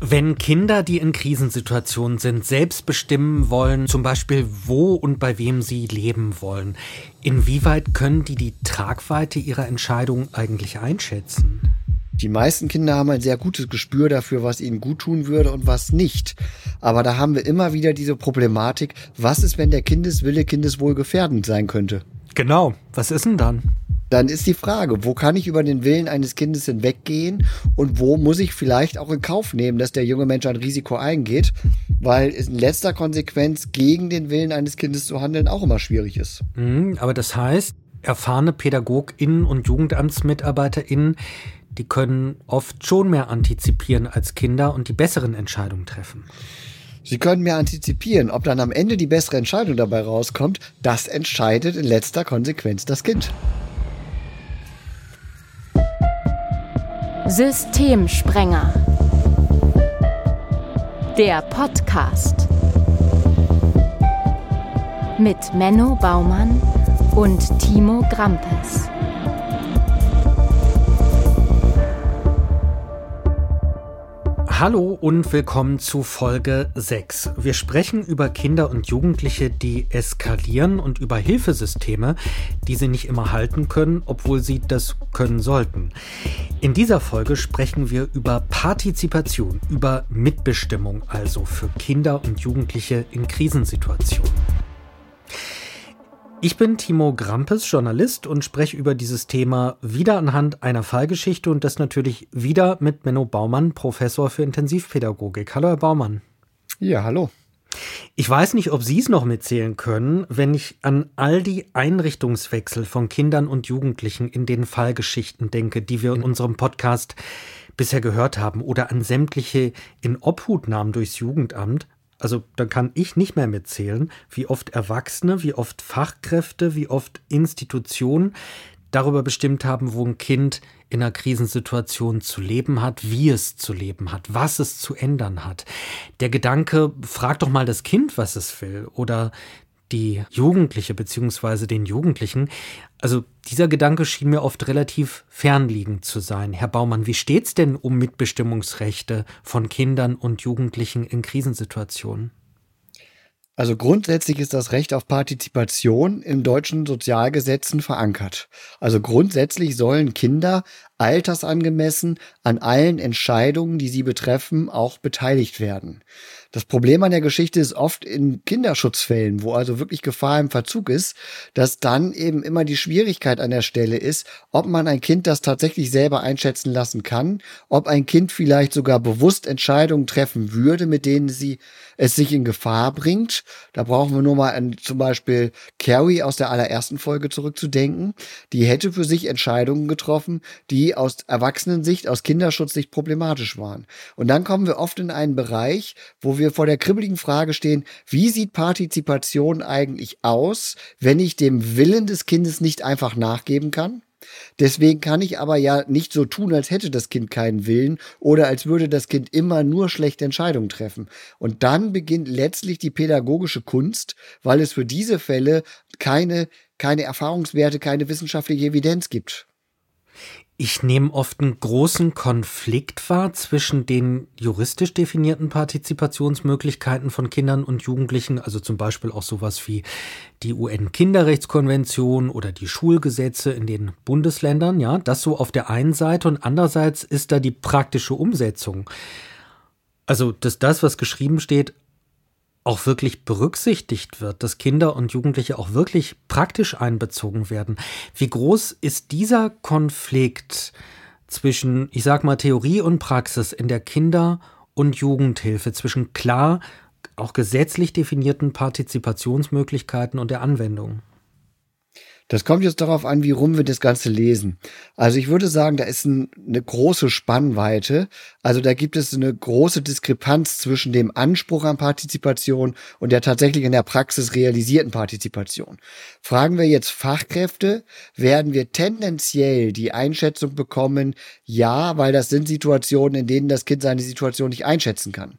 Wenn Kinder, die in Krisensituationen sind, selbst bestimmen wollen, zum Beispiel wo und bei wem sie leben wollen, inwieweit können die die Tragweite ihrer Entscheidung eigentlich einschätzen? Die meisten Kinder haben ein sehr gutes Gespür dafür, was ihnen gut tun würde und was nicht. Aber da haben wir immer wieder diese Problematik, was ist, wenn der Kindeswille kindeswohlgefährdend sein könnte? Genau, was ist denn dann? Dann ist die Frage, wo kann ich über den Willen eines Kindes hinweggehen und wo muss ich vielleicht auch in Kauf nehmen, dass der junge Mensch ein Risiko eingeht, weil es in letzter Konsequenz gegen den Willen eines Kindes zu handeln auch immer schwierig ist. Mhm, aber das heißt, erfahrene PädagogInnen und JugendamtsmitarbeiterInnen, die können oft schon mehr antizipieren als Kinder und die besseren Entscheidungen treffen. Sie können mehr antizipieren. Ob dann am Ende die bessere Entscheidung dabei rauskommt, das entscheidet in letzter Konsequenz das Kind. Systemsprenger. Der Podcast. Mit Menno Baumann und Timo Grampes. Hallo und willkommen zu Folge 6. Wir sprechen über Kinder und Jugendliche, die eskalieren und über Hilfesysteme, die sie nicht immer halten können, obwohl sie das können sollten. In dieser Folge sprechen wir über Partizipation, über Mitbestimmung also für Kinder und Jugendliche in Krisensituationen. Ich bin Timo Grampes, Journalist und spreche über dieses Thema wieder anhand einer Fallgeschichte und das natürlich wieder mit Menno Baumann, Professor für Intensivpädagogik. Hallo, Herr Baumann. Ja, hallo. Ich weiß nicht, ob Sie es noch mitzählen können, wenn ich an all die Einrichtungswechsel von Kindern und Jugendlichen in den Fallgeschichten denke, die wir in unserem Podcast bisher gehört haben, oder an sämtliche in Obhutnahmen durchs Jugendamt also dann kann ich nicht mehr mitzählen, wie oft Erwachsene, wie oft Fachkräfte, wie oft Institutionen darüber bestimmt haben, wo ein Kind in einer Krisensituation zu leben hat, wie es zu leben hat, was es zu ändern hat. Der Gedanke, frag doch mal das Kind, was es will, oder die Jugendliche bzw. den Jugendlichen. Also dieser Gedanke schien mir oft relativ fernliegend zu sein. Herr Baumann, wie steht's denn um Mitbestimmungsrechte von Kindern und Jugendlichen in Krisensituationen? Also grundsätzlich ist das Recht auf Partizipation in deutschen Sozialgesetzen verankert. Also grundsätzlich sollen Kinder altersangemessen an allen Entscheidungen, die sie betreffen, auch beteiligt werden. Das Problem an der Geschichte ist oft in Kinderschutzfällen, wo also wirklich Gefahr im Verzug ist, dass dann eben immer die Schwierigkeit an der Stelle ist, ob man ein Kind das tatsächlich selber einschätzen lassen kann, ob ein Kind vielleicht sogar bewusst Entscheidungen treffen würde, mit denen sie es sich in Gefahr bringt. Da brauchen wir nur mal an zum Beispiel Carrie aus der allerersten Folge zurückzudenken. Die hätte für sich Entscheidungen getroffen, die aus Erwachsenensicht, aus Kinderschutzsicht problematisch waren. Und dann kommen wir oft in einen Bereich, wo wir wir vor der kribbeligen Frage stehen, wie sieht Partizipation eigentlich aus, wenn ich dem Willen des Kindes nicht einfach nachgeben kann? Deswegen kann ich aber ja nicht so tun, als hätte das Kind keinen Willen oder als würde das Kind immer nur schlechte Entscheidungen treffen. Und dann beginnt letztlich die pädagogische Kunst, weil es für diese Fälle keine, keine Erfahrungswerte, keine wissenschaftliche Evidenz gibt. Ich nehme oft einen großen Konflikt wahr zwischen den juristisch definierten Partizipationsmöglichkeiten von Kindern und Jugendlichen, also zum Beispiel auch sowas wie die UN-Kinderrechtskonvention oder die Schulgesetze in den Bundesländern, ja, das so auf der einen Seite und andererseits ist da die praktische Umsetzung. Also, dass das, was geschrieben steht, auch wirklich berücksichtigt wird, dass Kinder und Jugendliche auch wirklich praktisch einbezogen werden. Wie groß ist dieser Konflikt zwischen, ich sag mal, Theorie und Praxis in der Kinder- und Jugendhilfe, zwischen klar auch gesetzlich definierten Partizipationsmöglichkeiten und der Anwendung? Das kommt jetzt darauf an, wie rum wir das Ganze lesen. Also ich würde sagen, da ist ein, eine große Spannweite. Also da gibt es eine große Diskrepanz zwischen dem Anspruch an Partizipation und der tatsächlich in der Praxis realisierten Partizipation. Fragen wir jetzt Fachkräfte, werden wir tendenziell die Einschätzung bekommen, ja, weil das sind Situationen, in denen das Kind seine Situation nicht einschätzen kann.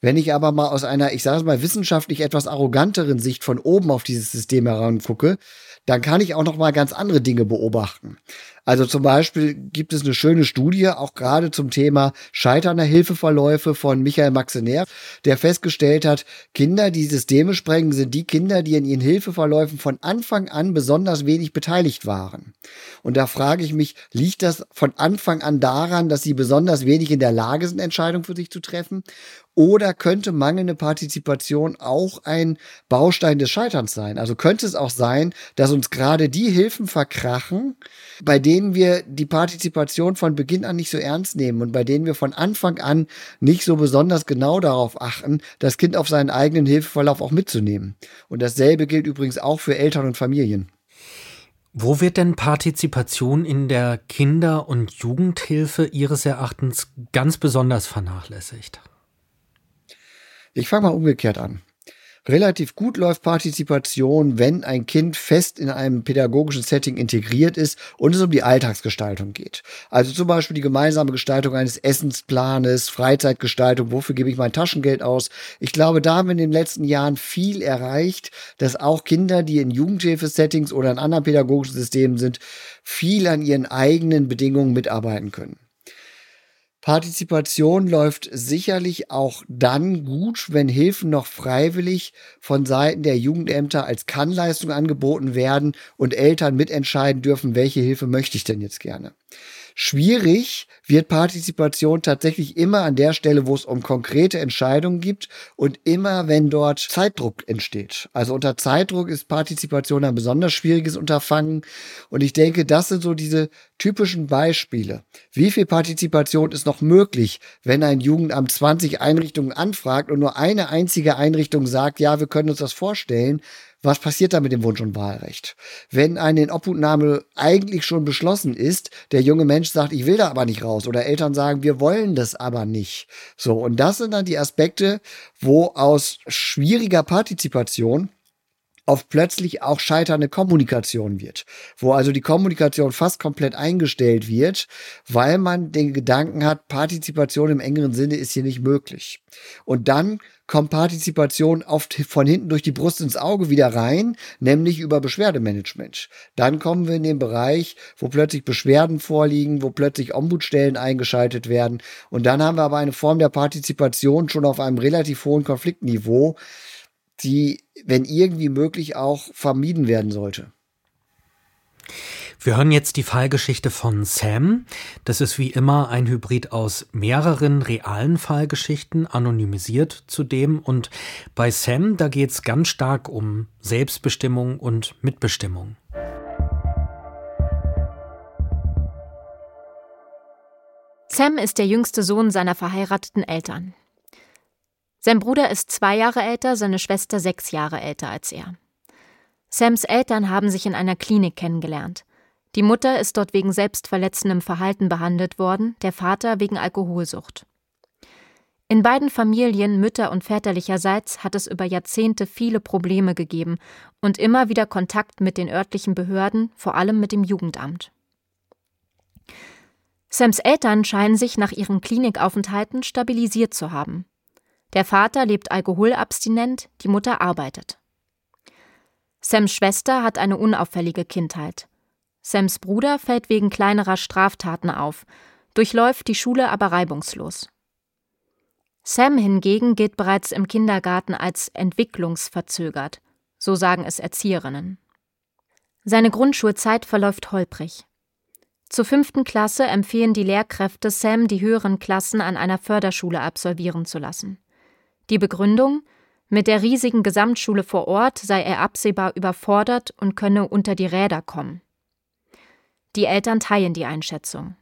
Wenn ich aber mal aus einer, ich sage es mal, wissenschaftlich etwas arroganteren Sicht von oben auf dieses System herangucke, dann kann ich auch noch mal ganz andere Dinge beobachten. Also zum Beispiel gibt es eine schöne Studie, auch gerade zum Thema scheiternder Hilfeverläufe von Michael Maxener, der festgestellt hat, Kinder, die Systeme sprengen, sind die Kinder, die in ihren Hilfeverläufen von Anfang an besonders wenig beteiligt waren. Und da frage ich mich, liegt das von Anfang an daran, dass sie besonders wenig in der Lage sind, Entscheidungen für sich zu treffen? Oder könnte mangelnde Partizipation auch ein Baustein des Scheiterns sein? Also könnte es auch sein, dass uns gerade die Hilfen verkrachen, bei denen wir die Partizipation von Beginn an nicht so ernst nehmen und bei denen wir von Anfang an nicht so besonders genau darauf achten, das Kind auf seinen eigenen Hilfeverlauf auch mitzunehmen. Und dasselbe gilt übrigens auch für Eltern und Familien. Wo wird denn Partizipation in der Kinder- und Jugendhilfe Ihres Erachtens ganz besonders vernachlässigt? Ich fange mal umgekehrt an. Relativ gut läuft Partizipation, wenn ein Kind fest in einem pädagogischen Setting integriert ist und es um die Alltagsgestaltung geht. Also zum Beispiel die gemeinsame Gestaltung eines Essensplanes, Freizeitgestaltung, wofür gebe ich mein Taschengeld aus. Ich glaube, da haben wir in den letzten Jahren viel erreicht, dass auch Kinder, die in Jugendhilfesettings oder in anderen pädagogischen Systemen sind, viel an ihren eigenen Bedingungen mitarbeiten können. Partizipation läuft sicherlich auch dann gut, wenn Hilfen noch freiwillig von Seiten der Jugendämter als Kannleistung angeboten werden und Eltern mitentscheiden dürfen, welche Hilfe möchte ich denn jetzt gerne. Schwierig wird Partizipation tatsächlich immer an der Stelle, wo es um konkrete Entscheidungen gibt und immer, wenn dort Zeitdruck entsteht. Also unter Zeitdruck ist Partizipation ein besonders schwieriges Unterfangen. Und ich denke, das sind so diese typischen Beispiele. Wie viel Partizipation ist noch möglich, wenn ein Jugendamt 20 Einrichtungen anfragt und nur eine einzige Einrichtung sagt, ja, wir können uns das vorstellen? Was passiert da mit dem Wunsch- und Wahlrecht? Wenn eine Inobhutnahme eigentlich schon beschlossen ist, der junge Mensch sagt, ich will da aber nicht raus oder Eltern sagen, wir wollen das aber nicht. So, und das sind dann die Aspekte, wo aus schwieriger Partizipation auf plötzlich auch scheiternde Kommunikation wird, wo also die Kommunikation fast komplett eingestellt wird, weil man den Gedanken hat, Partizipation im engeren Sinne ist hier nicht möglich. Und dann kommt Partizipation oft von hinten durch die Brust ins Auge wieder rein, nämlich über Beschwerdemanagement. Dann kommen wir in den Bereich, wo plötzlich Beschwerden vorliegen, wo plötzlich Ombudsstellen eingeschaltet werden. Und dann haben wir aber eine Form der Partizipation schon auf einem relativ hohen Konfliktniveau, die, wenn irgendwie möglich, auch vermieden werden sollte. Wir hören jetzt die Fallgeschichte von Sam. Das ist wie immer ein Hybrid aus mehreren realen Fallgeschichten, anonymisiert zudem. Und bei Sam, da geht es ganz stark um Selbstbestimmung und Mitbestimmung. Sam ist der jüngste Sohn seiner verheirateten Eltern. Sein Bruder ist zwei Jahre älter, seine Schwester sechs Jahre älter als er. Sams Eltern haben sich in einer Klinik kennengelernt. Die Mutter ist dort wegen selbstverletzendem Verhalten behandelt worden, der Vater wegen Alkoholsucht. In beiden Familien, mütter- und väterlicherseits, hat es über Jahrzehnte viele Probleme gegeben und immer wieder Kontakt mit den örtlichen Behörden, vor allem mit dem Jugendamt. Sams Eltern scheinen sich nach ihren Klinikaufenthalten stabilisiert zu haben. Der Vater lebt alkoholabstinent, die Mutter arbeitet. Sams Schwester hat eine unauffällige Kindheit. Sams Bruder fällt wegen kleinerer Straftaten auf, durchläuft die Schule aber reibungslos. Sam hingegen gilt bereits im Kindergarten als entwicklungsverzögert, so sagen es Erzieherinnen. Seine Grundschulzeit verläuft holprig. Zur fünften Klasse empfehlen die Lehrkräfte Sam, die höheren Klassen an einer Förderschule absolvieren zu lassen. Die Begründung? Mit der riesigen Gesamtschule vor Ort sei er absehbar überfordert und könne unter die Räder kommen. Die Eltern teilen die Einschätzung.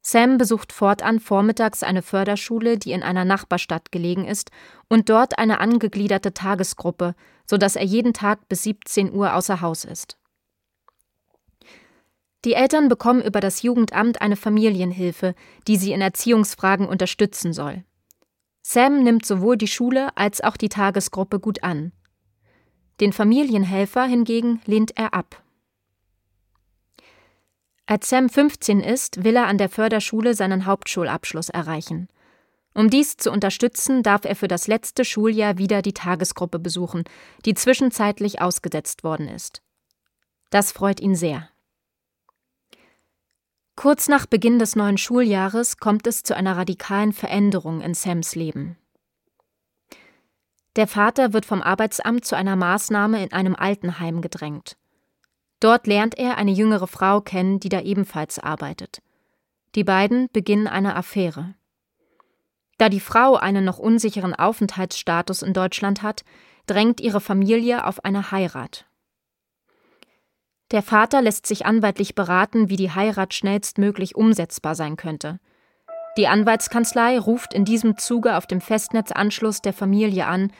Sam besucht fortan vormittags eine Förderschule, die in einer Nachbarstadt gelegen ist, und dort eine angegliederte Tagesgruppe, sodass er jeden Tag bis 17 Uhr außer Haus ist. Die Eltern bekommen über das Jugendamt eine Familienhilfe, die sie in Erziehungsfragen unterstützen soll. Sam nimmt sowohl die Schule als auch die Tagesgruppe gut an. Den Familienhelfer hingegen lehnt er ab. Als Sam 15 ist, will er an der Förderschule seinen Hauptschulabschluss erreichen. Um dies zu unterstützen, darf er für das letzte Schuljahr wieder die Tagesgruppe besuchen, die zwischenzeitlich ausgesetzt worden ist. Das freut ihn sehr. Kurz nach Beginn des neuen Schuljahres kommt es zu einer radikalen Veränderung in Sams Leben. Der Vater wird vom Arbeitsamt zu einer Maßnahme in einem Altenheim gedrängt. Dort lernt er eine jüngere Frau kennen, die da ebenfalls arbeitet. Die beiden beginnen eine Affäre. Da die Frau einen noch unsicheren Aufenthaltsstatus in Deutschland hat, drängt ihre Familie auf eine Heirat. Der Vater lässt sich anwaltlich beraten, wie die Heirat schnellstmöglich umsetzbar sein könnte. Die Anwaltskanzlei ruft in diesem Zuge auf dem Festnetzanschluss der Familie an,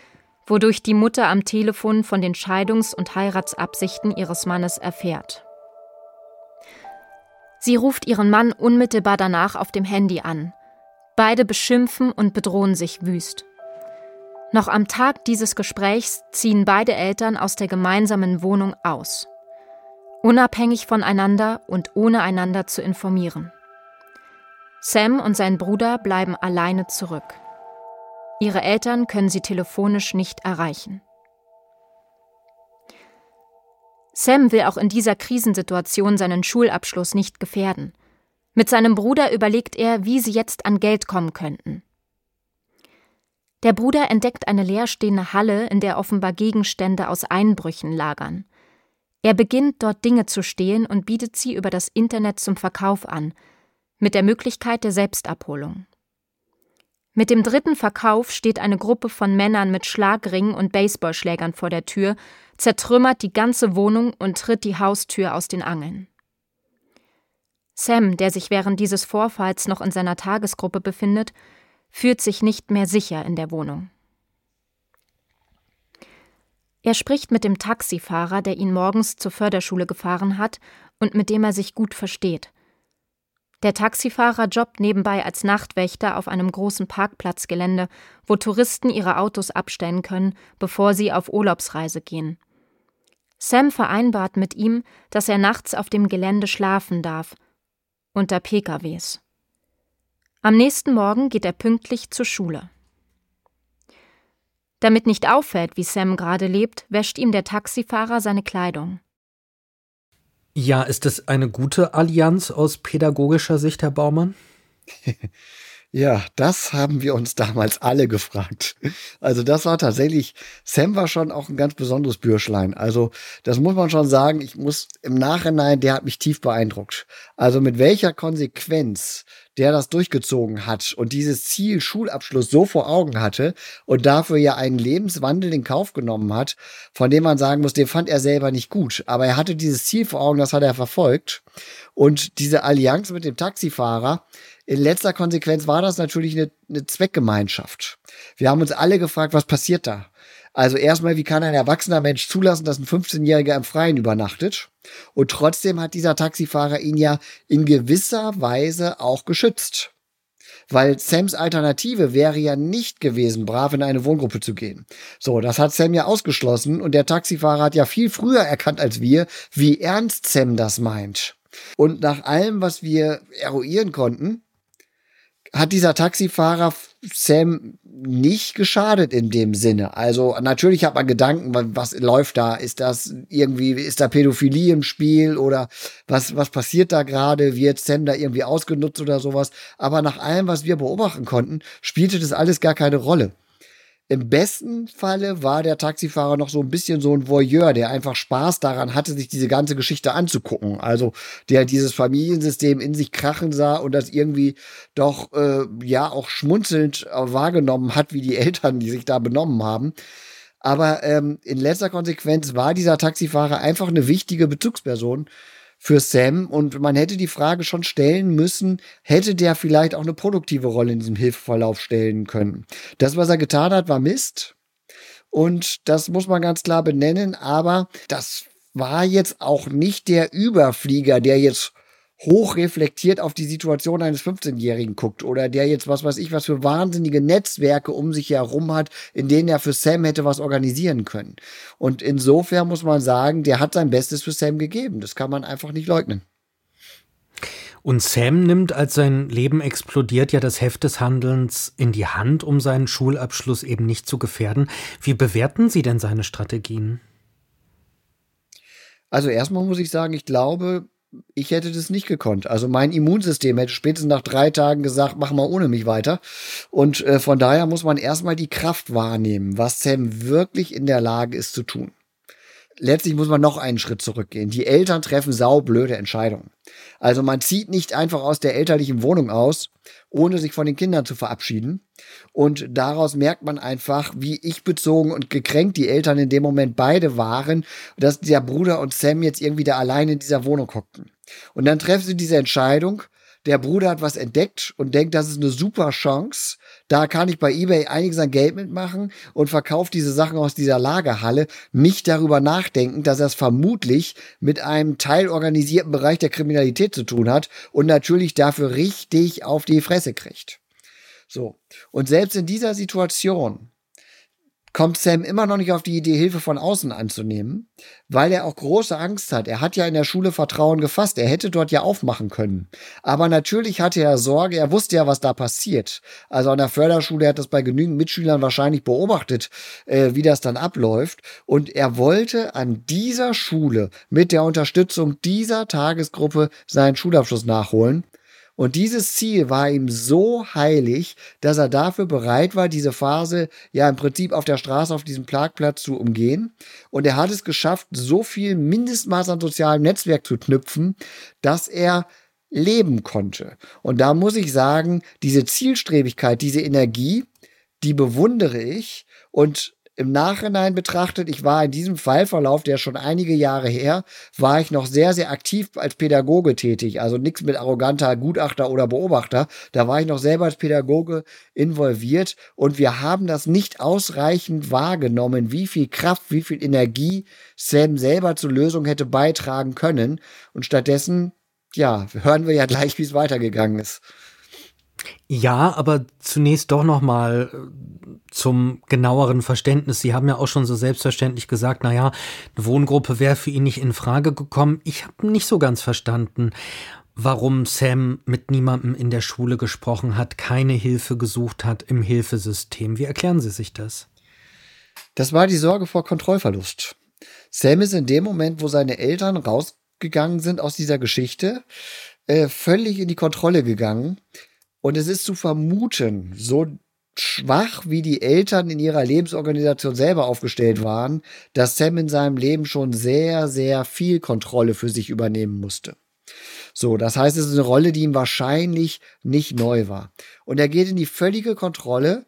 wodurch die Mutter am Telefon von den Scheidungs- und Heiratsabsichten ihres Mannes erfährt. Sie ruft ihren Mann unmittelbar danach auf dem Handy an. Beide beschimpfen und bedrohen sich wüst. Noch am Tag dieses Gesprächs ziehen beide Eltern aus der gemeinsamen Wohnung aus. Unabhängig voneinander und ohne einander zu informieren. Sam und sein Bruder bleiben alleine zurück. Ihre Eltern können sie telefonisch nicht erreichen. Sam will auch in dieser Krisensituation seinen Schulabschluss nicht gefährden. Mit seinem Bruder überlegt er, wie sie jetzt an Geld kommen könnten. Der Bruder entdeckt eine leerstehende Halle, in der offenbar Gegenstände aus Einbrüchen lagern. Er beginnt dort Dinge zu stehlen und bietet sie über das Internet zum Verkauf an, mit der Möglichkeit der Selbstabholung. Mit dem dritten Verkauf steht eine Gruppe von Männern mit Schlagringen und Baseballschlägern vor der Tür, zertrümmert die ganze Wohnung und tritt die Haustür aus den Angeln. Sam, der sich während dieses Vorfalls noch in seiner Tagesgruppe befindet, fühlt sich nicht mehr sicher in der Wohnung. Er spricht mit dem Taxifahrer, der ihn morgens zur Förderschule gefahren hat und mit dem er sich gut versteht. Der Taxifahrer jobbt nebenbei als Nachtwächter auf einem großen Parkplatzgelände, wo Touristen ihre Autos abstellen können, bevor sie auf Urlaubsreise gehen. Sam vereinbart mit ihm, dass er nachts auf dem Gelände schlafen darf, unter PKWs. Am nächsten Morgen geht er pünktlich zur Schule. Damit nicht auffällt, wie Sam gerade lebt, wäscht ihm der Taxifahrer seine Kleidung. Ja, ist es eine gute Allianz aus pädagogischer Sicht, Herr Baumann? Ja, das haben wir uns damals alle gefragt. Also das war tatsächlich, Sam war schon auch ein ganz besonderes Bürschlein. Also das muss man schon sagen, ich muss im Nachhinein, der hat mich tief beeindruckt. Also mit welcher Konsequenz der das durchgezogen hat und dieses Ziel Schulabschluss so vor Augen hatte und dafür ja einen Lebenswandel in Kauf genommen hat, von dem man sagen muss, den fand er selber nicht gut. Aber er hatte dieses Ziel vor Augen, das hat er verfolgt. Und diese Allianz mit dem Taxifahrer, in letzter Konsequenz war das natürlich eine, eine Zweckgemeinschaft. Wir haben uns alle gefragt, was passiert da? Also erstmal, wie kann ein erwachsener Mensch zulassen, dass ein 15-Jähriger im Freien übernachtet? Und trotzdem hat dieser Taxifahrer ihn ja in gewisser Weise auch geschützt. Weil Sams Alternative wäre ja nicht gewesen, brav in eine Wohngruppe zu gehen. So, das hat Sam ja ausgeschlossen und der Taxifahrer hat ja viel früher erkannt als wir, wie ernst Sam das meint. Und nach allem, was wir eruieren konnten, hat dieser Taxifahrer Sam nicht geschadet in dem Sinne. Also natürlich hat man Gedanken, was läuft da? Ist das irgendwie, ist da Pädophilie im Spiel oder was, was passiert da gerade? Wird Sam da irgendwie ausgenutzt oder sowas? Aber nach allem, was wir beobachten konnten, spielte das alles gar keine Rolle. Im besten Falle war der Taxifahrer noch so ein bisschen so ein Voyeur, der einfach Spaß daran hatte, sich diese ganze Geschichte anzugucken. Also der dieses Familiensystem in sich krachen sah und das irgendwie doch äh, ja auch schmunzelnd wahrgenommen hat, wie die Eltern, die sich da benommen haben. Aber ähm, in letzter Konsequenz war dieser Taxifahrer einfach eine wichtige Bezugsperson für Sam. Und man hätte die Frage schon stellen müssen, hätte der vielleicht auch eine produktive Rolle in diesem Hilfeverlauf stellen können. Das, was er getan hat, war Mist. Und das muss man ganz klar benennen, aber das war jetzt auch nicht der Überflieger, der jetzt hochreflektiert auf die Situation eines 15-Jährigen guckt oder der jetzt was weiß ich was für wahnsinnige Netzwerke um sich herum hat, in denen er für Sam hätte was organisieren können. Und insofern muss man sagen, der hat sein Bestes für Sam gegeben. Das kann man einfach nicht leugnen. Und Sam nimmt, als sein Leben explodiert, ja das Heft des Handelns in die Hand, um seinen Schulabschluss eben nicht zu gefährden. Wie bewerten Sie denn seine Strategien? Also erstmal muss ich sagen, ich glaube, ich hätte das nicht gekonnt. Also mein Immunsystem hätte spätestens nach drei Tagen gesagt, mach mal ohne mich weiter. Und äh, von daher muss man erstmal die Kraft wahrnehmen, was Sam wirklich in der Lage ist zu tun letztlich muss man noch einen Schritt zurückgehen. Die Eltern treffen saublöde Entscheidungen. Also man zieht nicht einfach aus der elterlichen Wohnung aus, ohne sich von den Kindern zu verabschieden. Und daraus merkt man einfach, wie ich bezogen und gekränkt die Eltern in dem Moment beide waren, dass der Bruder und Sam jetzt irgendwie da allein in dieser Wohnung hockten. Und dann treffen sie diese Entscheidung der Bruder hat was entdeckt und denkt, das ist eine super Chance. Da kann ich bei eBay einiges an Geld mitmachen und verkauft diese Sachen aus dieser Lagerhalle, nicht darüber nachdenken, dass es vermutlich mit einem teilorganisierten Bereich der Kriminalität zu tun hat und natürlich dafür richtig auf die Fresse kriegt. So. Und selbst in dieser Situation kommt Sam immer noch nicht auf die Idee, Hilfe von außen anzunehmen, weil er auch große Angst hat. Er hat ja in der Schule Vertrauen gefasst. Er hätte dort ja aufmachen können. Aber natürlich hatte er Sorge. Er wusste ja, was da passiert. Also an der Förderschule hat das bei genügend Mitschülern wahrscheinlich beobachtet, äh, wie das dann abläuft. Und er wollte an dieser Schule mit der Unterstützung dieser Tagesgruppe seinen Schulabschluss nachholen. Und dieses Ziel war ihm so heilig, dass er dafür bereit war, diese Phase ja im Prinzip auf der Straße, auf diesem Parkplatz zu umgehen. Und er hat es geschafft, so viel Mindestmaß an sozialem Netzwerk zu knüpfen, dass er leben konnte. Und da muss ich sagen, diese Zielstrebigkeit, diese Energie, die bewundere ich. Und im Nachhinein betrachtet, ich war in diesem Fallverlauf, der schon einige Jahre her, war ich noch sehr, sehr aktiv als Pädagoge tätig. Also nichts mit arroganter Gutachter oder Beobachter. Da war ich noch selber als Pädagoge involviert und wir haben das nicht ausreichend wahrgenommen, wie viel Kraft, wie viel Energie Sam selber zur Lösung hätte beitragen können. Und stattdessen, ja, hören wir ja gleich, wie es weitergegangen ist. Ja, aber zunächst doch noch mal äh, zum genaueren Verständnis. Sie haben ja auch schon so selbstverständlich gesagt, na ja, eine Wohngruppe wäre für ihn nicht in Frage gekommen. Ich habe nicht so ganz verstanden, warum Sam mit niemandem in der Schule gesprochen hat, keine Hilfe gesucht hat im Hilfesystem. Wie erklären Sie sich das? Das war die Sorge vor Kontrollverlust. Sam ist in dem Moment, wo seine Eltern rausgegangen sind aus dieser Geschichte, äh, völlig in die Kontrolle gegangen und es ist zu vermuten, so schwach wie die Eltern in ihrer Lebensorganisation selber aufgestellt waren, dass Sam in seinem Leben schon sehr, sehr viel Kontrolle für sich übernehmen musste. So, das heißt, es ist eine Rolle, die ihm wahrscheinlich nicht neu war. Und er geht in die völlige Kontrolle,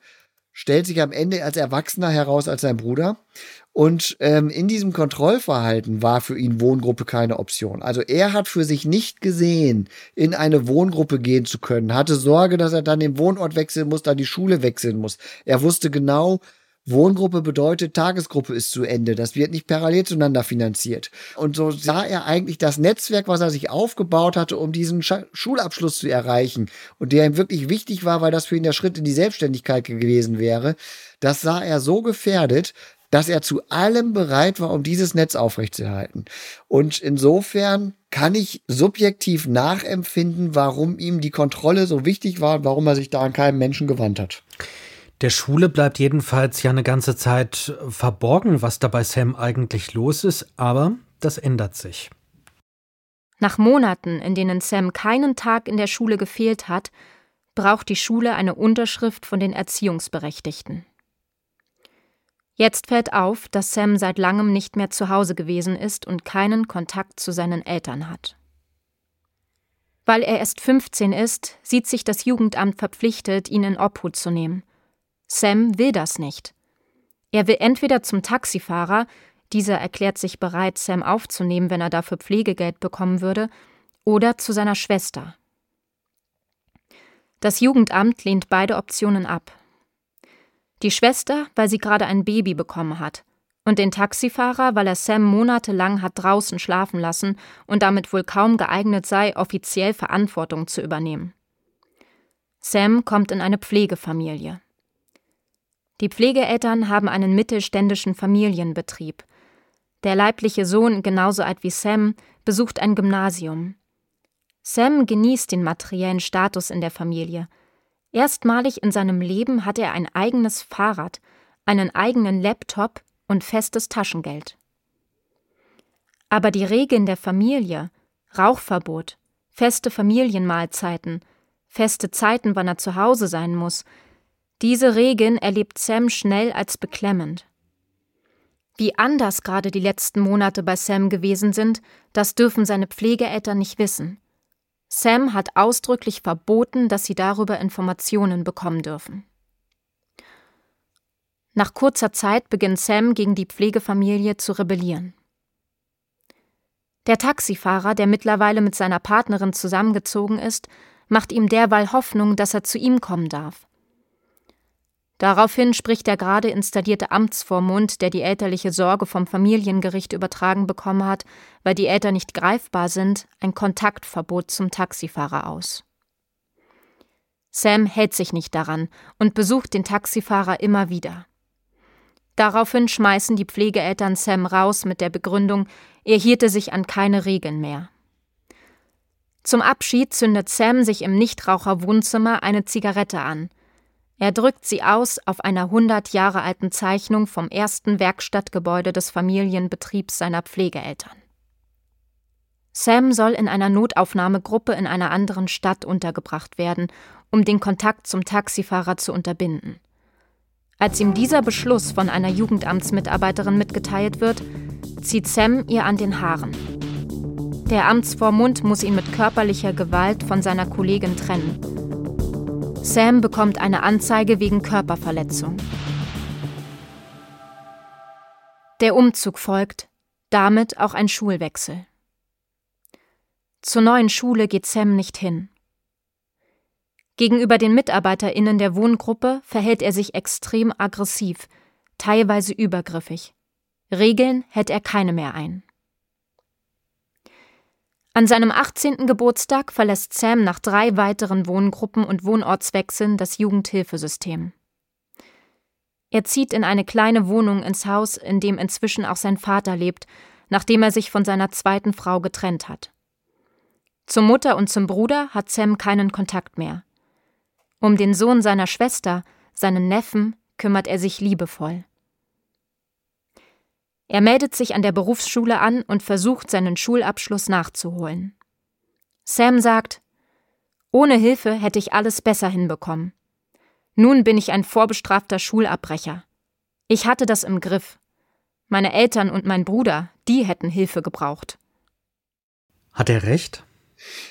stellt sich am Ende als Erwachsener heraus als sein Bruder und ähm, in diesem Kontrollverhalten war für ihn Wohngruppe keine Option. Also er hat für sich nicht gesehen, in eine Wohngruppe gehen zu können, hatte Sorge, dass er dann den Wohnort wechseln muss, dann die Schule wechseln muss. Er wusste genau, Wohngruppe bedeutet, Tagesgruppe ist zu Ende. Das wird nicht parallel zueinander finanziert. Und so sah er eigentlich das Netzwerk, was er sich aufgebaut hatte, um diesen Sch Schulabschluss zu erreichen und der ihm wirklich wichtig war, weil das für ihn der Schritt in die Selbstständigkeit gewesen wäre. Das sah er so gefährdet, dass er zu allem bereit war, um dieses Netz aufrechtzuerhalten. Und insofern kann ich subjektiv nachempfinden, warum ihm die Kontrolle so wichtig war und warum er sich da an keinem Menschen gewandt hat. Der Schule bleibt jedenfalls ja eine ganze Zeit verborgen, was da bei Sam eigentlich los ist, aber das ändert sich. Nach Monaten, in denen Sam keinen Tag in der Schule gefehlt hat, braucht die Schule eine Unterschrift von den Erziehungsberechtigten. Jetzt fällt auf, dass Sam seit langem nicht mehr zu Hause gewesen ist und keinen Kontakt zu seinen Eltern hat. Weil er erst 15 ist, sieht sich das Jugendamt verpflichtet, ihn in Obhut zu nehmen. Sam will das nicht. Er will entweder zum Taxifahrer, dieser erklärt sich bereit, Sam aufzunehmen, wenn er dafür Pflegegeld bekommen würde, oder zu seiner Schwester. Das Jugendamt lehnt beide Optionen ab. Die Schwester, weil sie gerade ein Baby bekommen hat. Und den Taxifahrer, weil er Sam monatelang hat draußen schlafen lassen und damit wohl kaum geeignet sei, offiziell Verantwortung zu übernehmen. Sam kommt in eine Pflegefamilie. Die Pflegeeltern haben einen mittelständischen Familienbetrieb. Der leibliche Sohn, genauso alt wie Sam, besucht ein Gymnasium. Sam genießt den materiellen Status in der Familie, Erstmalig in seinem Leben hat er ein eigenes Fahrrad, einen eigenen Laptop und festes Taschengeld. Aber die Regeln der Familie, Rauchverbot, feste Familienmahlzeiten, feste Zeiten, wann er zu Hause sein muss. Diese Regeln erlebt Sam schnell als beklemmend. Wie anders gerade die letzten Monate bei Sam gewesen sind, das dürfen seine Pflegeeltern nicht wissen. Sam hat ausdrücklich verboten, dass sie darüber Informationen bekommen dürfen. Nach kurzer Zeit beginnt Sam gegen die Pflegefamilie zu rebellieren. Der Taxifahrer, der mittlerweile mit seiner Partnerin zusammengezogen ist, macht ihm derweil Hoffnung, dass er zu ihm kommen darf. Daraufhin spricht der gerade installierte Amtsvormund, der die elterliche Sorge vom Familiengericht übertragen bekommen hat, weil die Eltern nicht greifbar sind, ein Kontaktverbot zum Taxifahrer aus. Sam hält sich nicht daran und besucht den Taxifahrer immer wieder. Daraufhin schmeißen die Pflegeeltern Sam raus mit der Begründung, er hielte sich an keine Regeln mehr. Zum Abschied zündet Sam sich im Nichtraucher-Wohnzimmer eine Zigarette an. Er drückt sie aus auf einer 100 Jahre alten Zeichnung vom ersten Werkstattgebäude des Familienbetriebs seiner Pflegeeltern. Sam soll in einer Notaufnahmegruppe in einer anderen Stadt untergebracht werden, um den Kontakt zum Taxifahrer zu unterbinden. Als ihm dieser Beschluss von einer Jugendamtsmitarbeiterin mitgeteilt wird, zieht Sam ihr an den Haaren. Der Amtsvormund muss ihn mit körperlicher Gewalt von seiner Kollegin trennen. Sam bekommt eine Anzeige wegen Körperverletzung. Der Umzug folgt, damit auch ein Schulwechsel. Zur neuen Schule geht Sam nicht hin. Gegenüber den MitarbeiterInnen der Wohngruppe verhält er sich extrem aggressiv, teilweise übergriffig. Regeln hält er keine mehr ein. An seinem 18. Geburtstag verlässt Sam nach drei weiteren Wohngruppen und Wohnortswechseln das Jugendhilfesystem. Er zieht in eine kleine Wohnung ins Haus, in dem inzwischen auch sein Vater lebt, nachdem er sich von seiner zweiten Frau getrennt hat. Zur Mutter und zum Bruder hat Sam keinen Kontakt mehr. Um den Sohn seiner Schwester, seinen Neffen, kümmert er sich liebevoll. Er meldet sich an der Berufsschule an und versucht, seinen Schulabschluss nachzuholen. Sam sagt, ohne Hilfe hätte ich alles besser hinbekommen. Nun bin ich ein vorbestrafter Schulabbrecher. Ich hatte das im Griff. Meine Eltern und mein Bruder, die hätten Hilfe gebraucht. Hat er recht?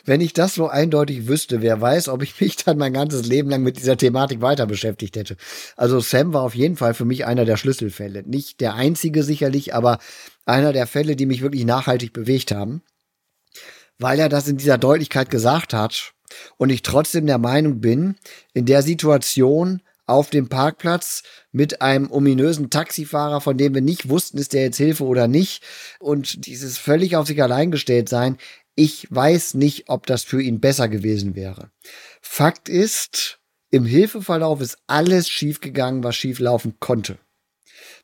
Wenn ich das so eindeutig wüsste, wer weiß, ob ich mich dann mein ganzes Leben lang mit dieser Thematik weiter beschäftigt hätte. Also Sam war auf jeden Fall für mich einer der Schlüsselfälle. Nicht der einzige sicherlich, aber einer der Fälle, die mich wirklich nachhaltig bewegt haben. Weil er das in dieser Deutlichkeit gesagt hat und ich trotzdem der Meinung bin, in der Situation auf dem Parkplatz mit einem ominösen Taxifahrer, von dem wir nicht wussten, ist der jetzt Hilfe oder nicht. Und dieses völlig auf sich allein gestellt sein, ich weiß nicht, ob das für ihn besser gewesen wäre. Fakt ist, im Hilfeverlauf ist alles schiefgegangen, was schieflaufen konnte.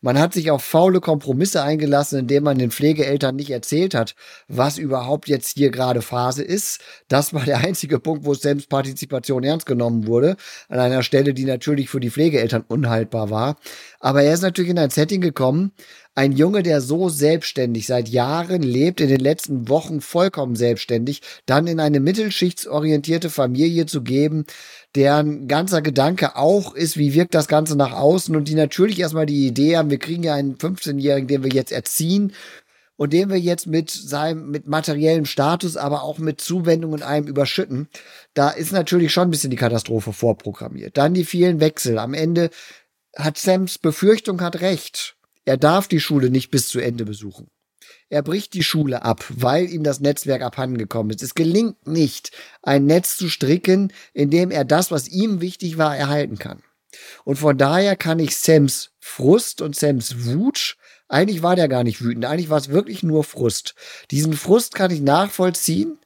Man hat sich auf faule Kompromisse eingelassen, indem man den Pflegeeltern nicht erzählt hat, was überhaupt jetzt hier gerade Phase ist. Das war der einzige Punkt, wo Selbstpartizipation ernst genommen wurde. An einer Stelle, die natürlich für die Pflegeeltern unhaltbar war. Aber er ist natürlich in ein Setting gekommen, ein Junge, der so selbstständig seit Jahren lebt, in den letzten Wochen vollkommen selbstständig, dann in eine mittelschichtsorientierte Familie zu geben, deren ganzer Gedanke auch ist, wie wirkt das Ganze nach außen und die natürlich erstmal die Idee haben, wir kriegen ja einen 15-Jährigen, den wir jetzt erziehen und den wir jetzt mit seinem, mit materiellem Status, aber auch mit Zuwendung und allem überschütten, da ist natürlich schon ein bisschen die Katastrophe vorprogrammiert. Dann die vielen Wechsel. Am Ende hat Sams Befürchtung hat recht. Er darf die Schule nicht bis zu Ende besuchen. Er bricht die Schule ab, weil ihm das Netzwerk abhandengekommen ist. Es gelingt nicht, ein Netz zu stricken, in dem er das, was ihm wichtig war, erhalten kann. Und von daher kann ich Sams Frust und Sams Wut, eigentlich war der gar nicht wütend, eigentlich war es wirklich nur Frust. Diesen Frust kann ich nachvollziehen,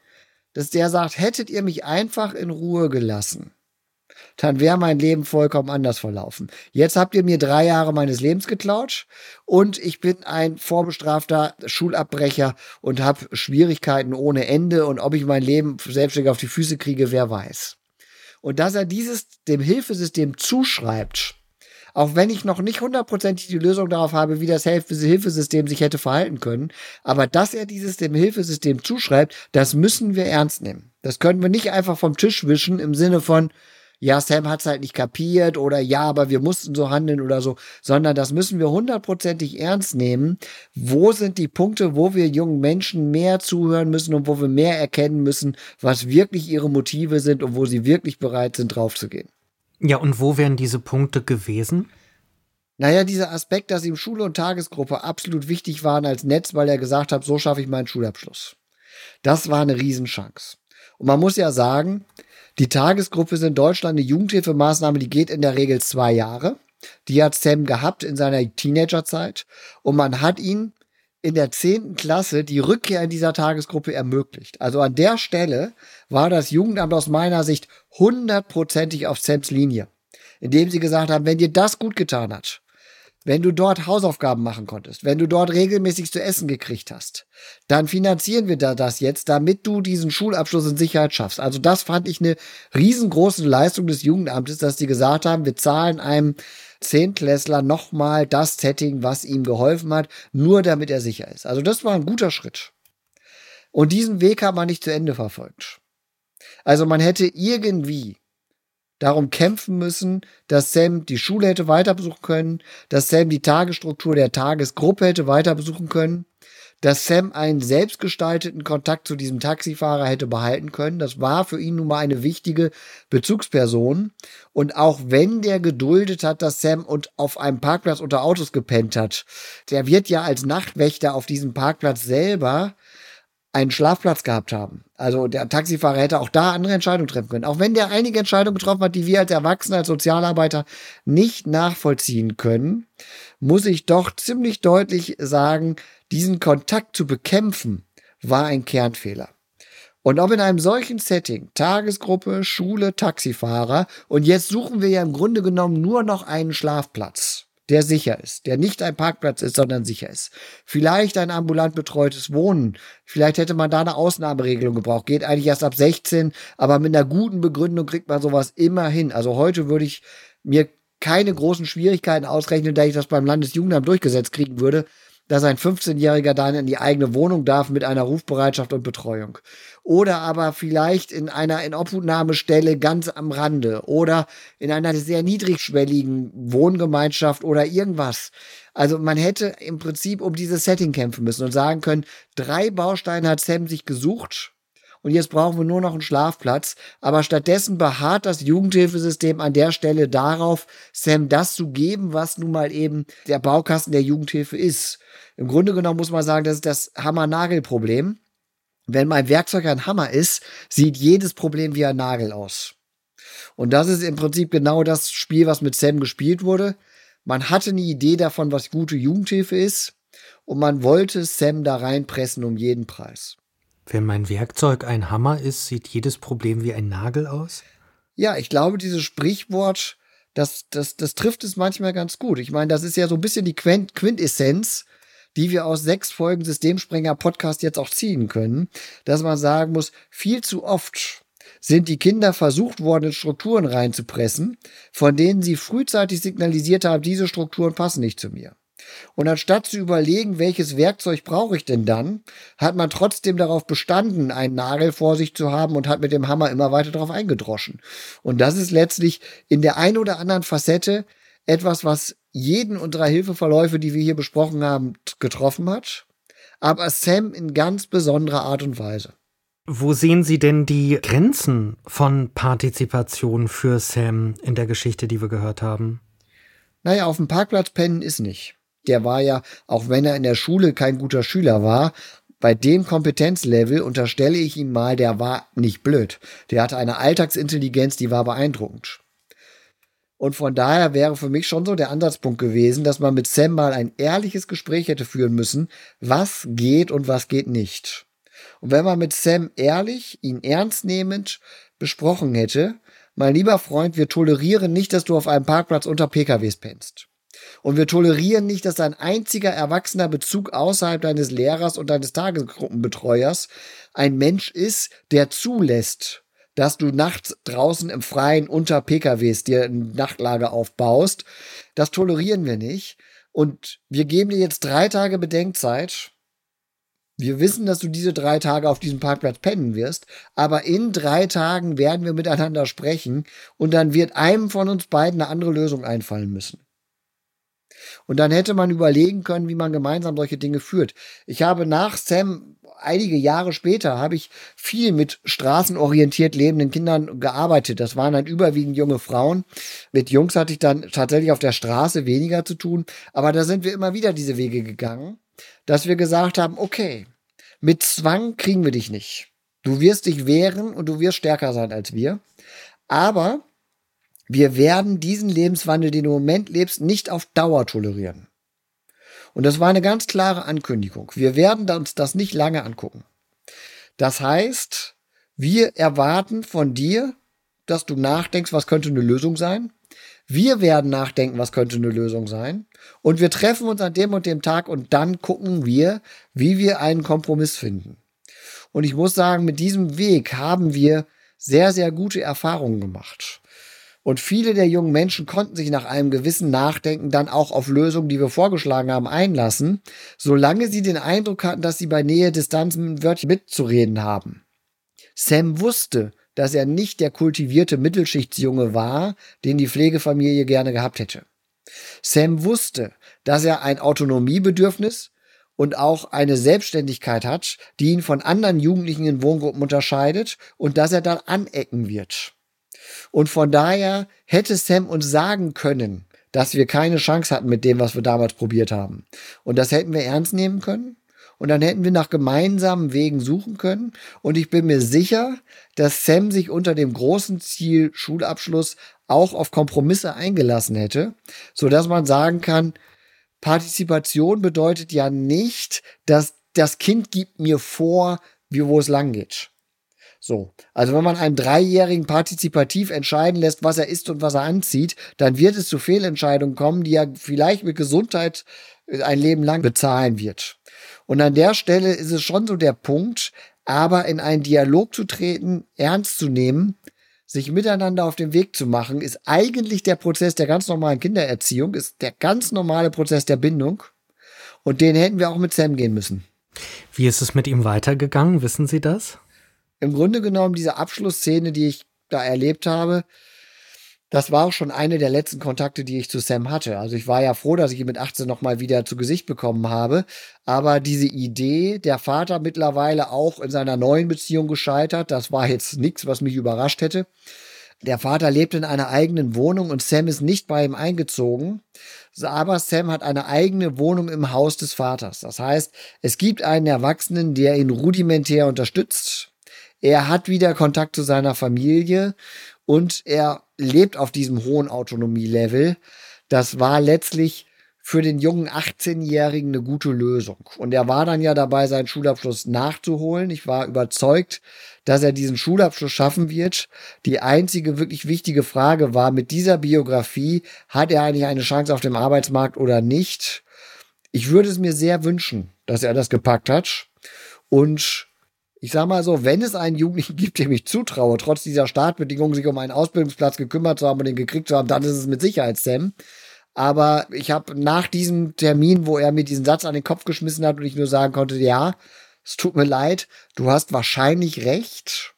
dass der sagt, hättet ihr mich einfach in Ruhe gelassen, dann wäre mein Leben vollkommen anders verlaufen. Jetzt habt ihr mir drei Jahre meines Lebens geklaut und ich bin ein vorbestrafter Schulabbrecher und habe Schwierigkeiten ohne Ende und ob ich mein Leben selbstständig auf die Füße kriege, wer weiß. Und dass er dieses dem Hilfesystem zuschreibt, auch wenn ich noch nicht hundertprozentig die Lösung darauf habe, wie das Hilfesystem sich hätte verhalten können. Aber dass er dieses dem Hilfesystem zuschreibt, das müssen wir ernst nehmen. Das können wir nicht einfach vom Tisch wischen im Sinne von, ja, Sam hat's halt nicht kapiert oder ja, aber wir mussten so handeln oder so, sondern das müssen wir hundertprozentig ernst nehmen. Wo sind die Punkte, wo wir jungen Menschen mehr zuhören müssen und wo wir mehr erkennen müssen, was wirklich ihre Motive sind und wo sie wirklich bereit sind, draufzugehen? Ja, und wo wären diese Punkte gewesen? Naja, dieser Aspekt, dass ihm Schule und Tagesgruppe absolut wichtig waren als Netz, weil er gesagt hat, so schaffe ich meinen Schulabschluss. Das war eine Riesenchance. Und man muss ja sagen, die Tagesgruppe ist in Deutschland eine Jugendhilfemaßnahme, die geht in der Regel zwei Jahre. Die hat Sam gehabt in seiner Teenagerzeit. Und man hat ihn in der zehnten Klasse die Rückkehr in dieser Tagesgruppe ermöglicht. Also an der Stelle war das Jugendamt aus meiner Sicht hundertprozentig auf Sams Linie. Indem sie gesagt haben, wenn dir das gut getan hat, wenn du dort Hausaufgaben machen konntest, wenn du dort regelmäßig zu essen gekriegt hast, dann finanzieren wir da das jetzt, damit du diesen Schulabschluss in Sicherheit schaffst. Also das fand ich eine riesengroße Leistung des Jugendamtes, dass die gesagt haben, wir zahlen einem Zehntklässler nochmal das Setting, was ihm geholfen hat, nur damit er sicher ist. Also das war ein guter Schritt. Und diesen Weg hat man nicht zu Ende verfolgt. Also man hätte irgendwie darum kämpfen müssen, dass Sam die Schule hätte weiter besuchen können, dass Sam die Tagesstruktur der Tagesgruppe hätte weiter besuchen können, dass Sam einen selbstgestalteten Kontakt zu diesem Taxifahrer hätte behalten können. Das war für ihn nun mal eine wichtige Bezugsperson. Und auch wenn der geduldet hat, dass Sam und auf einem Parkplatz unter Autos gepennt hat, der wird ja als Nachtwächter auf diesem Parkplatz selber einen Schlafplatz gehabt haben. Also der Taxifahrer hätte auch da andere Entscheidungen treffen können. Auch wenn der einige Entscheidungen getroffen hat, die wir als Erwachsene, als Sozialarbeiter nicht nachvollziehen können, muss ich doch ziemlich deutlich sagen, diesen Kontakt zu bekämpfen, war ein Kernfehler. Und ob in einem solchen Setting, Tagesgruppe, Schule, Taxifahrer, und jetzt suchen wir ja im Grunde genommen nur noch einen Schlafplatz der sicher ist, der nicht ein Parkplatz ist, sondern sicher ist. Vielleicht ein ambulant betreutes Wohnen. Vielleicht hätte man da eine Ausnahmeregelung gebraucht. Geht eigentlich erst ab 16, aber mit einer guten Begründung kriegt man sowas immer hin. Also heute würde ich mir keine großen Schwierigkeiten ausrechnen, da ich das beim Landesjugendamt durchgesetzt kriegen würde, dass ein 15-Jähriger dann in die eigene Wohnung darf mit einer Rufbereitschaft und Betreuung. Oder aber vielleicht in einer Inobhutnahmestelle ganz am Rande oder in einer sehr niedrigschwelligen Wohngemeinschaft oder irgendwas. Also man hätte im Prinzip um dieses Setting kämpfen müssen und sagen können, drei Bausteine hat Sam sich gesucht und jetzt brauchen wir nur noch einen Schlafplatz. Aber stattdessen beharrt das Jugendhilfesystem an der Stelle darauf, Sam das zu geben, was nun mal eben der Baukasten der Jugendhilfe ist. Im Grunde genommen muss man sagen, das ist das Hammer-Nagel-Problem. Wenn mein Werkzeug ein Hammer ist, sieht jedes Problem wie ein Nagel aus. Und das ist im Prinzip genau das Spiel, was mit Sam gespielt wurde. Man hatte eine Idee davon, was gute Jugendhilfe ist. Und man wollte Sam da reinpressen um jeden Preis. Wenn mein Werkzeug ein Hammer ist, sieht jedes Problem wie ein Nagel aus? Ja, ich glaube, dieses Sprichwort, das, das, das trifft es manchmal ganz gut. Ich meine, das ist ja so ein bisschen die Quintessenz die wir aus sechs Folgen Systemsprenger Podcast jetzt auch ziehen können, dass man sagen muss, viel zu oft sind die Kinder versucht worden, in Strukturen reinzupressen, von denen sie frühzeitig signalisiert haben, diese Strukturen passen nicht zu mir. Und anstatt zu überlegen, welches Werkzeug brauche ich denn dann, hat man trotzdem darauf bestanden, einen Nagel vor sich zu haben und hat mit dem Hammer immer weiter darauf eingedroschen. Und das ist letztlich in der einen oder anderen Facette etwas, was jeden unserer Hilfeverläufe, die wir hier besprochen haben, getroffen hat, aber Sam in ganz besonderer Art und Weise. Wo sehen Sie denn die Grenzen von Partizipation für Sam in der Geschichte, die wir gehört haben? Naja, auf dem Parkplatz pennen ist nicht. Der war ja, auch wenn er in der Schule kein guter Schüler war, bei dem Kompetenzlevel unterstelle ich ihm mal, der war nicht blöd. Der hatte eine Alltagsintelligenz, die war beeindruckend. Und von daher wäre für mich schon so der Ansatzpunkt gewesen, dass man mit Sam mal ein ehrliches Gespräch hätte führen müssen, was geht und was geht nicht. Und wenn man mit Sam ehrlich, ihn ernst nehmend besprochen hätte, mein lieber Freund, wir tolerieren nicht, dass du auf einem Parkplatz unter PKWs pennst. Und wir tolerieren nicht, dass dein einziger erwachsener Bezug außerhalb deines Lehrers und deines Tagesgruppenbetreuers ein Mensch ist, der zulässt, dass du nachts draußen im Freien unter PKWs dir ein Nachtlager aufbaust. Das tolerieren wir nicht. Und wir geben dir jetzt drei Tage Bedenkzeit. Wir wissen, dass du diese drei Tage auf diesem Parkplatz pennen wirst, aber in drei Tagen werden wir miteinander sprechen und dann wird einem von uns beiden eine andere Lösung einfallen müssen. Und dann hätte man überlegen können, wie man gemeinsam solche Dinge führt. Ich habe nach Sam einige Jahre später habe ich viel mit straßenorientiert lebenden Kindern gearbeitet. Das waren dann überwiegend junge Frauen. Mit Jungs hatte ich dann tatsächlich auf der Straße weniger zu tun. Aber da sind wir immer wieder diese Wege gegangen, dass wir gesagt haben, okay, mit Zwang kriegen wir dich nicht. Du wirst dich wehren und du wirst stärker sein als wir. Aber wir werden diesen Lebenswandel, den du im Moment lebst, nicht auf Dauer tolerieren. Und das war eine ganz klare Ankündigung. Wir werden uns das nicht lange angucken. Das heißt, wir erwarten von dir, dass du nachdenkst, was könnte eine Lösung sein. Wir werden nachdenken, was könnte eine Lösung sein. Und wir treffen uns an dem und dem Tag und dann gucken wir, wie wir einen Kompromiss finden. Und ich muss sagen, mit diesem Weg haben wir sehr, sehr gute Erfahrungen gemacht. Und viele der jungen Menschen konnten sich nach einem gewissen Nachdenken dann auch auf Lösungen, die wir vorgeschlagen haben, einlassen, solange sie den Eindruck hatten, dass sie bei Nähe Distanz Wörtchen mitzureden haben. Sam wusste, dass er nicht der kultivierte Mittelschichtsjunge war, den die Pflegefamilie gerne gehabt hätte. Sam wusste, dass er ein Autonomiebedürfnis und auch eine Selbstständigkeit hat, die ihn von anderen Jugendlichen in Wohngruppen unterscheidet und dass er dann anecken wird. Und von daher hätte Sam uns sagen können, dass wir keine Chance hatten mit dem, was wir damals probiert haben. Und das hätten wir ernst nehmen können. Und dann hätten wir nach gemeinsamen Wegen suchen können. Und ich bin mir sicher, dass Sam sich unter dem großen Ziel Schulabschluss auch auf Kompromisse eingelassen hätte, so dass man sagen kann, Partizipation bedeutet ja nicht, dass das Kind gibt mir vor, wie wo es lang geht. So. Also wenn man einen Dreijährigen partizipativ entscheiden lässt, was er isst und was er anzieht, dann wird es zu Fehlentscheidungen kommen, die er vielleicht mit Gesundheit äh, ein Leben lang bezahlen wird. Und an der Stelle ist es schon so der Punkt, aber in einen Dialog zu treten, ernst zu nehmen, sich miteinander auf den Weg zu machen, ist eigentlich der Prozess der ganz normalen Kindererziehung, ist der ganz normale Prozess der Bindung. Und den hätten wir auch mit Sam gehen müssen. Wie ist es mit ihm weitergegangen? Wissen Sie das? Im Grunde genommen diese Abschlussszene, die ich da erlebt habe, das war auch schon eine der letzten Kontakte, die ich zu Sam hatte. Also ich war ja froh, dass ich ihn mit 18 nochmal wieder zu Gesicht bekommen habe. Aber diese Idee, der Vater mittlerweile auch in seiner neuen Beziehung gescheitert, das war jetzt nichts, was mich überrascht hätte. Der Vater lebt in einer eigenen Wohnung und Sam ist nicht bei ihm eingezogen. Aber Sam hat eine eigene Wohnung im Haus des Vaters. Das heißt, es gibt einen Erwachsenen, der ihn rudimentär unterstützt, er hat wieder Kontakt zu seiner Familie und er lebt auf diesem hohen Autonomielevel. Das war letztlich für den jungen 18-Jährigen eine gute Lösung. Und er war dann ja dabei, seinen Schulabschluss nachzuholen. Ich war überzeugt, dass er diesen Schulabschluss schaffen wird. Die einzige wirklich wichtige Frage war, mit dieser Biografie, hat er eigentlich eine Chance auf dem Arbeitsmarkt oder nicht? Ich würde es mir sehr wünschen, dass er das gepackt hat. Und ich sag mal so, wenn es einen Jugendlichen gibt, dem ich zutraue, trotz dieser Startbedingungen sich um einen Ausbildungsplatz gekümmert zu haben und den gekriegt zu haben, dann ist es mit Sicherheit Sam. Aber ich habe nach diesem Termin, wo er mir diesen Satz an den Kopf geschmissen hat und ich nur sagen konnte, ja, es tut mir leid, du hast wahrscheinlich recht.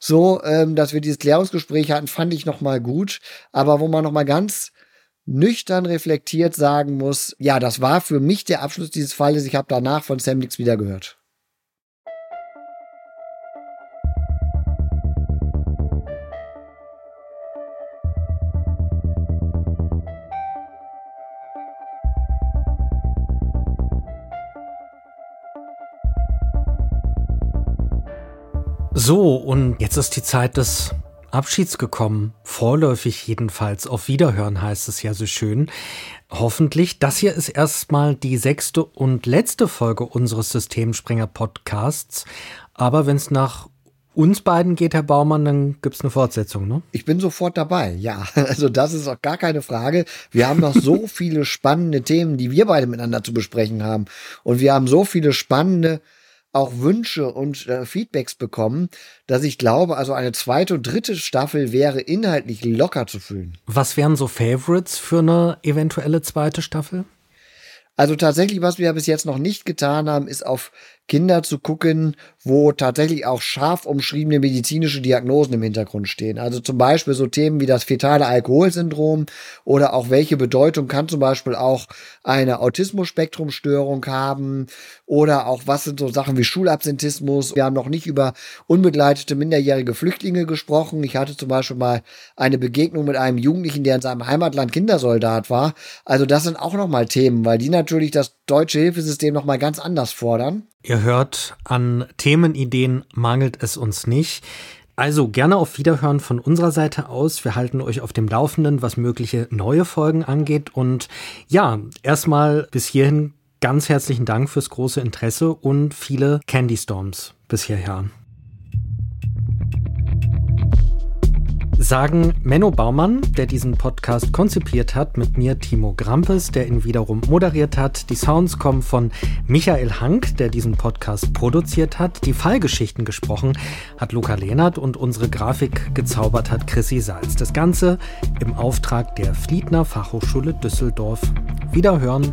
So, ähm, dass wir dieses Klärungsgespräch hatten, fand ich noch mal gut. Aber wo man noch mal ganz nüchtern reflektiert sagen muss, ja, das war für mich der Abschluss dieses Falles. Ich habe danach von Sam nichts wieder gehört. So, und jetzt ist die Zeit des Abschieds gekommen. Vorläufig jedenfalls. Auf Wiederhören heißt es ja so schön. Hoffentlich. Das hier ist erstmal die sechste und letzte Folge unseres Systemspringer Podcasts. Aber wenn es nach uns beiden geht, Herr Baumann, dann gibt es eine Fortsetzung, ne? Ich bin sofort dabei, ja. Also das ist auch gar keine Frage. Wir haben noch so viele spannende Themen, die wir beide miteinander zu besprechen haben. Und wir haben so viele spannende auch Wünsche und äh, Feedbacks bekommen, dass ich glaube, also eine zweite und dritte Staffel wäre inhaltlich locker zu füllen. Was wären so Favorites für eine eventuelle zweite Staffel? Also tatsächlich, was wir bis jetzt noch nicht getan haben, ist auf Kinder zu gucken, wo tatsächlich auch scharf umschriebene medizinische Diagnosen im Hintergrund stehen. Also zum Beispiel so Themen wie das fetale Alkoholsyndrom oder auch welche Bedeutung kann zum Beispiel auch eine Autismus-Spektrumstörung haben oder auch was sind so Sachen wie Schulabsentismus. Wir haben noch nicht über unbegleitete minderjährige Flüchtlinge gesprochen. Ich hatte zum Beispiel mal eine Begegnung mit einem Jugendlichen, der in seinem Heimatland Kindersoldat war. Also das sind auch nochmal Themen, weil die natürlich das deutsche Hilfesystem nochmal ganz anders fordern. Ihr hört, an Themenideen mangelt es uns nicht. Also gerne auf Wiederhören von unserer Seite aus. Wir halten euch auf dem Laufenden, was mögliche neue Folgen angeht. Und ja, erstmal bis hierhin ganz herzlichen Dank fürs große Interesse und viele Candy Storms bis hierher. Sagen Menno Baumann, der diesen Podcast konzipiert hat, mit mir Timo Grampes, der ihn wiederum moderiert hat. Die Sounds kommen von Michael Hank, der diesen Podcast produziert hat. Die Fallgeschichten gesprochen hat Luca Lehnert und unsere Grafik gezaubert hat Chrissy Salz. Das Ganze im Auftrag der Fliedner Fachhochschule Düsseldorf. Wiederhören.